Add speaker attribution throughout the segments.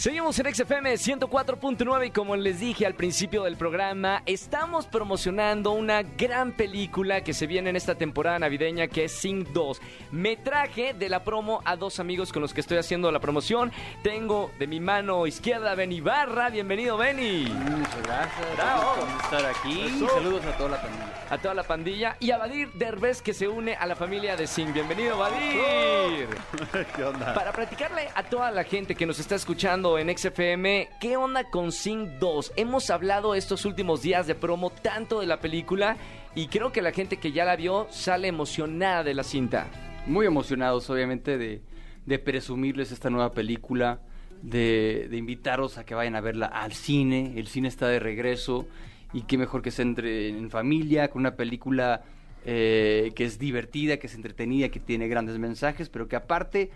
Speaker 1: Seguimos en XFM 104.9 y como les dije al principio del programa, estamos promocionando una gran película que se viene en esta temporada navideña que es Sing 2. Me traje de la promo a dos amigos con los que estoy haciendo la promoción. Tengo de mi mano izquierda a Benny Barra. Bienvenido, Benny.
Speaker 2: Muchas gracias.
Speaker 1: Bravo.
Speaker 2: Gracias por estar aquí.
Speaker 1: Eso.
Speaker 2: Saludos a toda la pandilla.
Speaker 1: A toda la pandilla. Y a Badir Derbez que se une a la familia de Sing. Bienvenido, Badir.
Speaker 3: ¿Qué onda?
Speaker 1: Para platicarle a toda la gente que nos está escuchando en XFM, ¿qué onda con Sing 2? Hemos hablado estos últimos días de promo tanto de la película y creo que la gente que ya la vio sale emocionada de la cinta.
Speaker 2: Muy emocionados, obviamente, de, presumirles esta nueva película, de, de invitarlos a que vayan a verla al cine. El cine está de regreso y qué mejor que se entre en familia con una película eh, que es divertida, que es entretenida, que tiene grandes mensajes, pero que aparte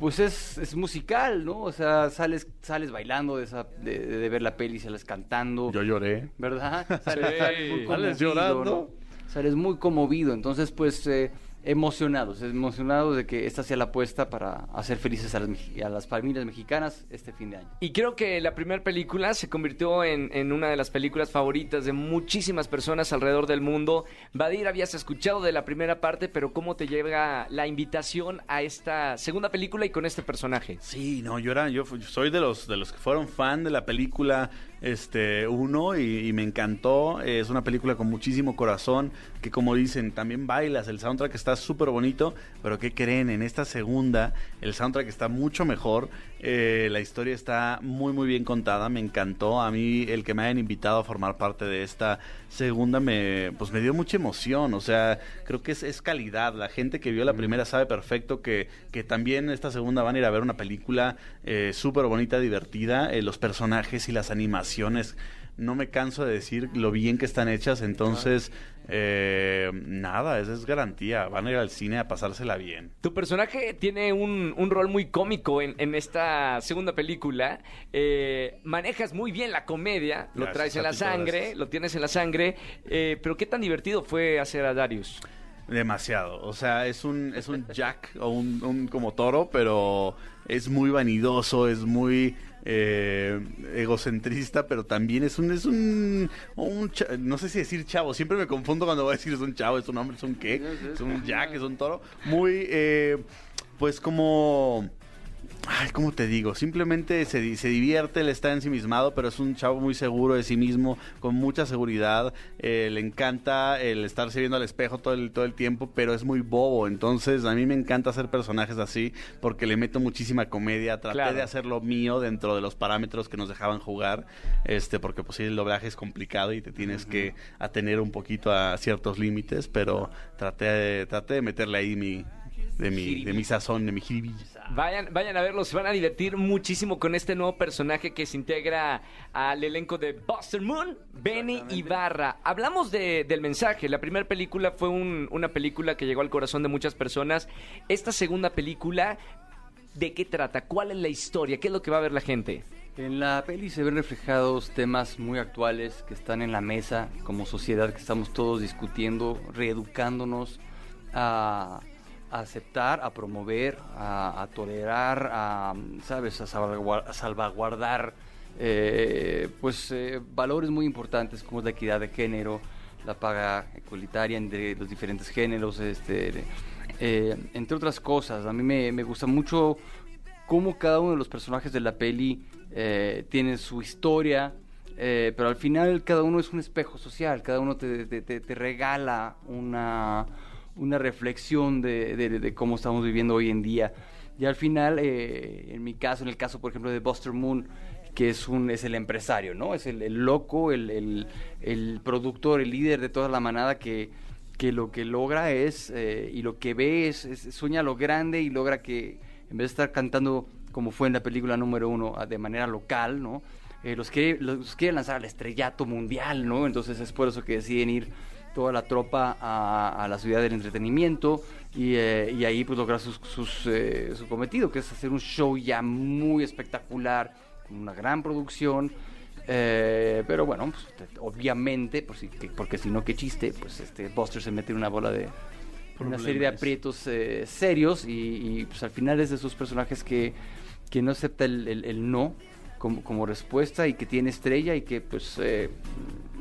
Speaker 2: pues es, es musical, ¿no? O sea, sales, sales bailando de, esa, de, de ver la peli, sales cantando.
Speaker 3: Yo lloré.
Speaker 2: ¿verdad? Sales,
Speaker 1: Sí.
Speaker 2: sales
Speaker 3: Sales llorando.
Speaker 2: ¿no? Sales muy conmovido, entonces pues eh, emocionados, emocionados de que esta sea la apuesta para hacer felices a las, meji- a las familias mexicanas este fin de año.
Speaker 1: Y creo que la primera película se convirtió en, en una de las películas favoritas de muchísimas personas alrededor del mundo. Badir, habías escuchado de la primera parte, pero ¿cómo te llega la invitación a esta segunda película y con este personaje?
Speaker 3: Sí, no, yo era, yo soy de los de los que fueron fan de la película este uno y, y me encantó. Es una película con muchísimo corazón, que como dicen, también bailas, el soundtrack está súper bonito, pero ¿qué creen? En esta segunda, el soundtrack está mucho mejor, eh, la historia está muy muy bien contada, me encantó. A mí el que me hayan invitado a formar parte de esta segunda me pues me dio mucha emoción, o sea, creo que es, es calidad. La gente que vio la primera sabe perfecto que, que también esta segunda van a ir a ver una película eh, súper bonita, divertida, eh, los personajes y las animaciones. No me canso de decir lo bien que están hechas, entonces eh, nada, esa es garantía. Van a ir al cine a pasársela bien.
Speaker 1: Tu personaje tiene un, un rol muy cómico en, en esta segunda película. Eh, manejas muy bien la comedia, lo
Speaker 3: Gracias
Speaker 1: traes en la sangre,
Speaker 3: gracias.
Speaker 1: lo tienes en la sangre. eh, pero qué tan divertido fue hacer a Darius.
Speaker 3: Demasiado. O sea, es un, es un jack o un, un como toro, pero es muy vanidoso, es muy eh, egocentrista, pero también es un, es un, no sé si decir chavo, siempre me confundo cuando voy a decir es un chavo, es un hombre, es un qué, es un jack, es un toro. Muy, eh, pues como... Ay, ¿cómo te digo? Simplemente se, se divierte, él está ensimismado, pero es un chavo muy seguro de sí mismo, con mucha seguridad. eh, le encanta el estarse viendo al espejo todo el, todo el tiempo, pero es muy bobo. Entonces, a mí me encanta hacer personajes así, porque le meto muchísima comedia. Traté
Speaker 1: Claro.
Speaker 3: de hacer lo mío dentro de los parámetros que nos dejaban jugar, este, porque pues sí, el doblaje es complicado y te tienes que atener un poquito a ciertos límites, pero traté de, traté de meterle ahí mi, de mi, de mi sazón, de mi jiribilla.
Speaker 1: Vayan, vayan a verlo, se van a divertir muchísimo con este nuevo personaje que se integra al elenco de Buster Moon, Benny Ibarra. Hablamos de- del mensaje. La primera película fue un- una película que llegó al corazón de muchas personas. Esta segunda película, ¿de qué trata? ¿Cuál es la historia? ¿Qué es lo que va a ver la gente?
Speaker 2: En la peli se ven reflejados temas muy actuales que están en la mesa como sociedad, que estamos todos discutiendo, reeducándonos a, a aceptar, a promover, a, tolerar, a, ¿sabes?, a salvaguar- a salvaguardar eh, pues eh, valores muy importantes como la equidad de género, la paga equalitaria entre los diferentes géneros, este, eh, entre otras cosas. A mí me, gusta mucho cómo cada uno de los personajes de la peli tiene su historia, pero al final cada uno es un espejo social, cada uno te regala una, una reflexión de, cómo estamos viviendo hoy en día. Y al final, eh, en mi caso, en el caso, por ejemplo, de Buster Moon, que es, un, es el empresario, ¿no? Es el, loco, el, el- productor, el líder de toda la manada que, que lo que logra es, eh, y lo que ve es, sueña lo grande y logra que, en vez de estar cantando como fue en la película número uno, a- de manera local, ¿no? Eh, los, quiere, los quiere lanzar al estrellato mundial, ¿no? Entonces es por eso que deciden ir toda la tropa a, a la ciudad del entretenimiento y, eh, y ahí pues lograr sus, sus, eh, su cometido, que es hacer un show ya muy espectacular, con una gran producción. eh, pero bueno, pues, te- obviamente, por si- que- porque si no, qué chiste, pues este Buster se mete en una bola de, una serie de aprietos serios y, y, pues al final es de esos personajes que, que no acepta el, el- el no como, como respuesta y que tiene estrella y que pues eh,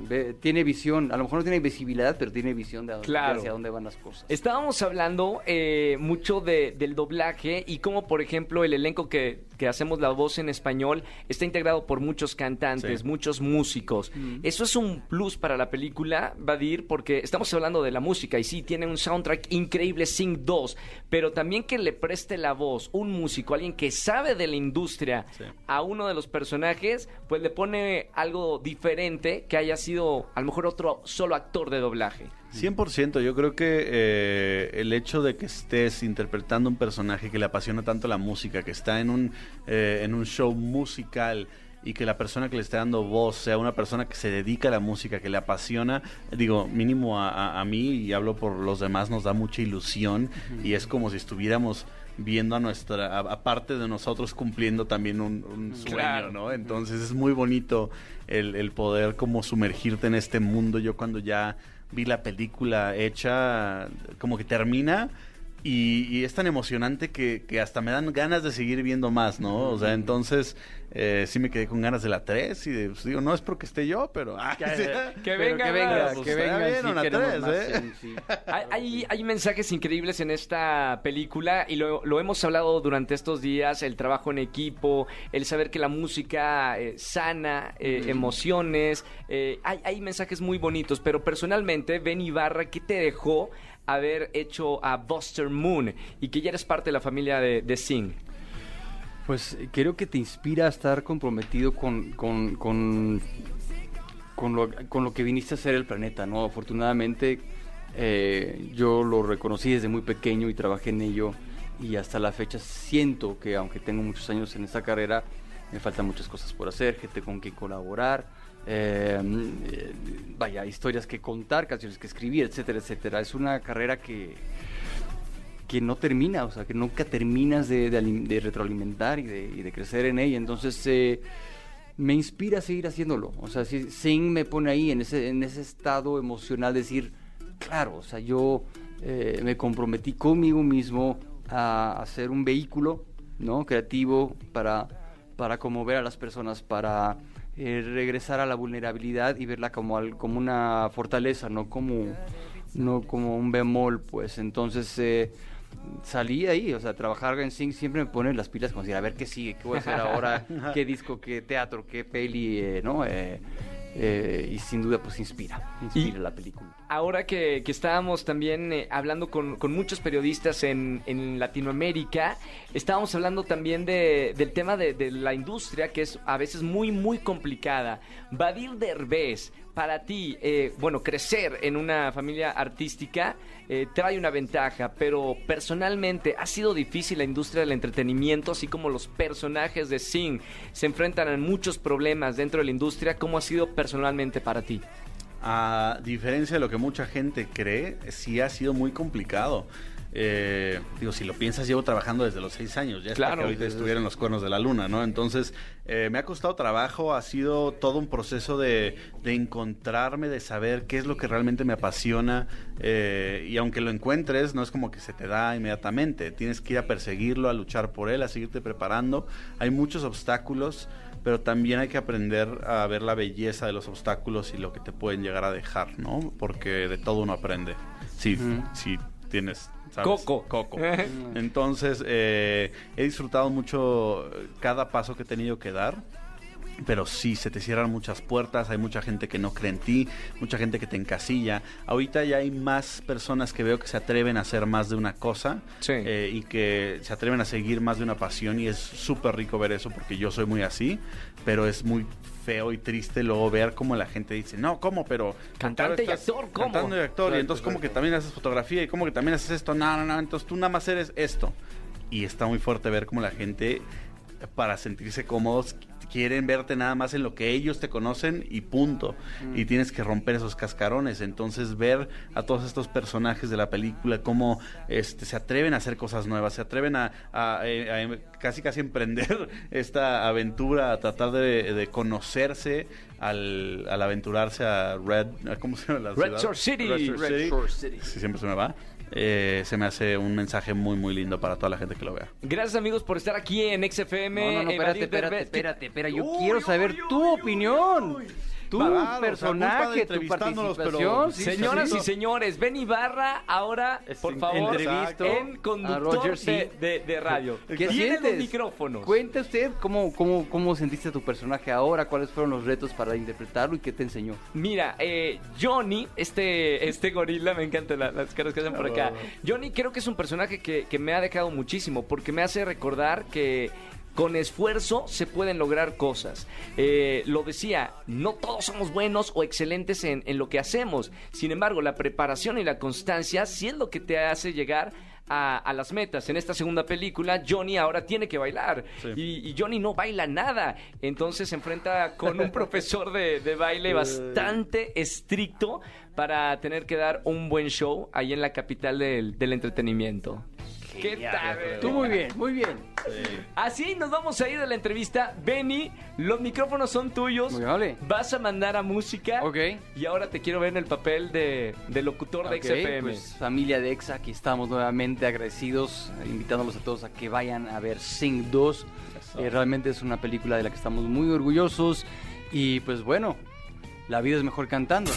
Speaker 2: ve- tiene visión, a lo mejor no tiene visibilidad, pero tiene visión de, hacia dónde van las cosas.
Speaker 1: Estábamos hablando eh, mucho de- del doblaje y cómo, por ejemplo, el elenco que, que hacemos la voz en español está integrado por muchos cantantes,
Speaker 3: Sí.
Speaker 1: muchos músicos. Eso es un plus para la película, Badir, porque estamos hablando de la música y sí, tiene un soundtrack increíble, Sing 2, pero también que le preste la voz un músico, alguien que sabe de la industria
Speaker 3: Sí.
Speaker 1: a uno de los personajes, pues le pone algo diferente que haya sido a lo mejor otro solo actor de doblaje.
Speaker 3: 100%, yo creo que eh, el hecho de que estés interpretando un personaje que le apasiona tanto la música, que está en un, eh, en un show musical y que la persona que le esté dando voz sea una persona que se dedica a la música, que le apasiona, digo, mínimo a, a- a mí y hablo por los demás, nos da mucha ilusión y es como si estuviéramos viendo a nuestra, aparte de nosotros cumpliendo también un, un sueño,
Speaker 1: Claro.
Speaker 3: ¿no? Entonces es muy bonito el, el poder como sumergirte en este mundo. Yo cuando ya vi la película hecha, como que termina y, y es tan emocionante que, que hasta me dan ganas de seguir viendo más, ¿no? O sea, entonces eh, sí me quedé con ganas de la 3 y de, pues, digo, no es porque esté yo, pero... ah, sí.
Speaker 1: Que
Speaker 2: Pero
Speaker 1: venga,
Speaker 2: que venga,
Speaker 3: pues,
Speaker 2: que venga,
Speaker 3: bien
Speaker 2: sí,
Speaker 3: una
Speaker 2: queremos
Speaker 3: tres,
Speaker 2: más,
Speaker 3: ¿eh?
Speaker 2: sí, sí.
Speaker 1: Hay, mensajes increíbles en esta película y lo, lo hemos hablado durante estos días, el trabajo en equipo, el saber que la música eh, sana eh, emociones, eh, hay, hay mensajes muy bonitos, pero personalmente, Ben Ibarra, ¿qué te dejó haber hecho a Buster Moon y que ya eres parte de la familia de, de Sing?
Speaker 2: Pues eh, creo que te inspira a estar comprometido con, con, con, con lo, con lo que viniste a hacer el planeta, ¿no? Afortunadamente eh, yo lo reconocí desde muy pequeño y trabajé en ello y hasta la fecha siento que aunque tengo muchos años en esta carrera, me faltan muchas cosas por hacer, gente con quien colaborar, eh, eh, vaya, historias que contar, canciones que escribir, etcétera, etcétera. Es una carrera que, que no termina, o sea, que nunca terminas de, de alim- de retroalimentar y de, y de crecer en ella. Entonces, eh, me inspira a seguir haciéndolo. O sea, si Sing me pone ahí en ese, en ese estado emocional de decir, claro, o sea, yo eh, me comprometí conmigo mismo a hacer un vehículo, ¿no? Creativo para, para conmover a las personas, para eh, regresar a la vulnerabilidad y verla como, al- como una fortaleza, no como, no como un bemol, pues. Entonces, eh, salí ahí, o sea, trabajar en Sing siempre me pone las pilas como decir, a ver qué sigue, qué voy a hacer ahora, qué disco, qué teatro, qué peli, eh, ¿no? Eh, y sin duda, pues inspira, inspira
Speaker 1: Y-
Speaker 2: la película.
Speaker 1: Ahora que, que estábamos también eh, hablando con, con muchos periodistas en, en Latinoamérica, estábamos hablando también de- del tema de, de la industria, que es a veces muy, muy complicada. Badir Derbez, para ti, eh, bueno, crecer en una familia artística eh, trae una ventaja, pero personalmente ha sido difícil la industria del entretenimiento, así como los personajes de Sing se enfrentan a muchos problemas dentro de la industria. ¿Cómo ha sido personalmente para ti?
Speaker 3: A diferencia de lo que mucha gente cree, sí ha sido muy complicado. Eh, digo, si lo piensas, llevo trabajando desde los seis años, ya
Speaker 1: Claro.
Speaker 3: que ahorita estuviera en los cuernos de la luna, ¿no? Entonces, eh, me ha costado trabajo, ha sido todo un proceso de, de encontrarme, de saber qué es lo que realmente me apasiona, eh, y aunque lo encuentres, no es como que se te da inmediatamente, tienes que ir a perseguirlo, a luchar por él, a seguirte preparando. Hay muchos obstáculos, pero también hay que aprender a ver la belleza de los obstáculos y lo que te pueden llegar a dejar, ¿no? Porque de todo uno aprende. Sí,
Speaker 2: Ujú.
Speaker 3: sí tienes... ¿sabes?
Speaker 1: Coco.
Speaker 3: Coco. Entonces, eh, he disfrutado mucho cada paso que he tenido que dar. Pero sí, se te cierran muchas puertas, hay mucha gente que no cree en ti, mucha gente que te encasilla. Ahorita ya hay más personas que veo que se atreven a hacer más de una cosa
Speaker 1: Sí.
Speaker 3: eh, y que se atreven a seguir más de una pasión y es súper rico ver eso porque yo soy muy así, pero es muy feo y triste luego ver cómo la gente dice, no, ¿cómo? Pero...
Speaker 1: Cantante y actor, ¿cómo?
Speaker 3: Cantante y actor, y entonces como que también haces fotografía y como que también haces esto, no, no, no, entonces tú nada más eres esto. Y está muy fuerte ver cómo la gente, para sentirse cómodos, quieren verte nada más en lo que ellos te conocen y punto. Y tienes que romper esos cascarones. Entonces ver a todos estos personajes de la película cómo este, se atreven a hacer cosas nuevas, se atreven a, a, eh, a em- casi casi emprender esta aventura, a tratar de, de conocerse al, al aventurarse a Red, ¿cómo se llama la
Speaker 1: Red
Speaker 3: ciudad?
Speaker 1: Shore City.
Speaker 2: Red
Speaker 3: City.
Speaker 2: Shore City.
Speaker 3: Sí, siempre se me va. Eh, se me hace un mensaje muy muy lindo para toda la gente que lo vea.
Speaker 1: Gracias amigos por estar aquí en XFM.
Speaker 2: No, no, no, espérate, espérate, espérate, espera. Yo
Speaker 1: Uy,
Speaker 2: quiero
Speaker 1: uy,
Speaker 2: saber
Speaker 1: uy,
Speaker 2: tu
Speaker 1: uy,
Speaker 2: opinión. Tu
Speaker 3: Claro,
Speaker 2: personaje, tu
Speaker 3: pero-
Speaker 2: participación.
Speaker 3: Sí,
Speaker 1: Señoras
Speaker 3: sí,
Speaker 1: y señores, Ben Ibarra ahora, por favor,
Speaker 2: entrevisto
Speaker 1: en conductor
Speaker 2: Roger,
Speaker 1: de, de- de radio.
Speaker 2: ¿Qué
Speaker 1: Tiene
Speaker 2: sientes?
Speaker 1: los micrófonos.
Speaker 2: Cuente usted cómo, cómo, cómo sentiste a tu personaje ahora, cuáles fueron los retos para interpretarlo y qué te enseñó.
Speaker 1: Mira, eh, Johnny, este, este gorila, me encantan la- las caras que hacen por acá. Johnny creo que es un personaje que, que me ha dejado muchísimo porque me hace recordar que con esfuerzo se pueden lograr cosas. Eh, lo decía, no todos somos buenos o excelentes en, en lo que hacemos. Sin embargo, la preparación y la constancia sí es lo que te hace llegar a, a las metas. En esta segunda película, Johnny ahora tiene que bailar.
Speaker 3: Sí.
Speaker 1: Y, y Johnny no baila nada. Entonces se enfrenta con un profesor de, de baile bastante estricto para tener que dar un buen show ahí en la capital del, del entretenimiento. ¿Qué tal?
Speaker 2: Tú muy bien, muy bien.
Speaker 1: Así nos vamos a ir de la entrevista. Benny, los micrófonos son tuyos.
Speaker 2: Muy amable.
Speaker 1: Vas a mandar a música.
Speaker 2: Ok.
Speaker 1: Y ahora te quiero ver en el papel de, de locutor de XFM.
Speaker 2: pues, familia de EXA, aquí estamos nuevamente agradecidos, invitándolos a todos a que vayan a ver Sing 2. Eh, realmente es una película de la que estamos muy orgullosos y pues bueno, la vida es mejor cantando.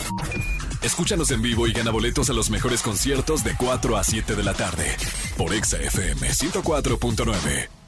Speaker 4: Escúchanos en vivo y gana boletos a los mejores conciertos de 4 a 7 de la tarde por Exa FM 104.9.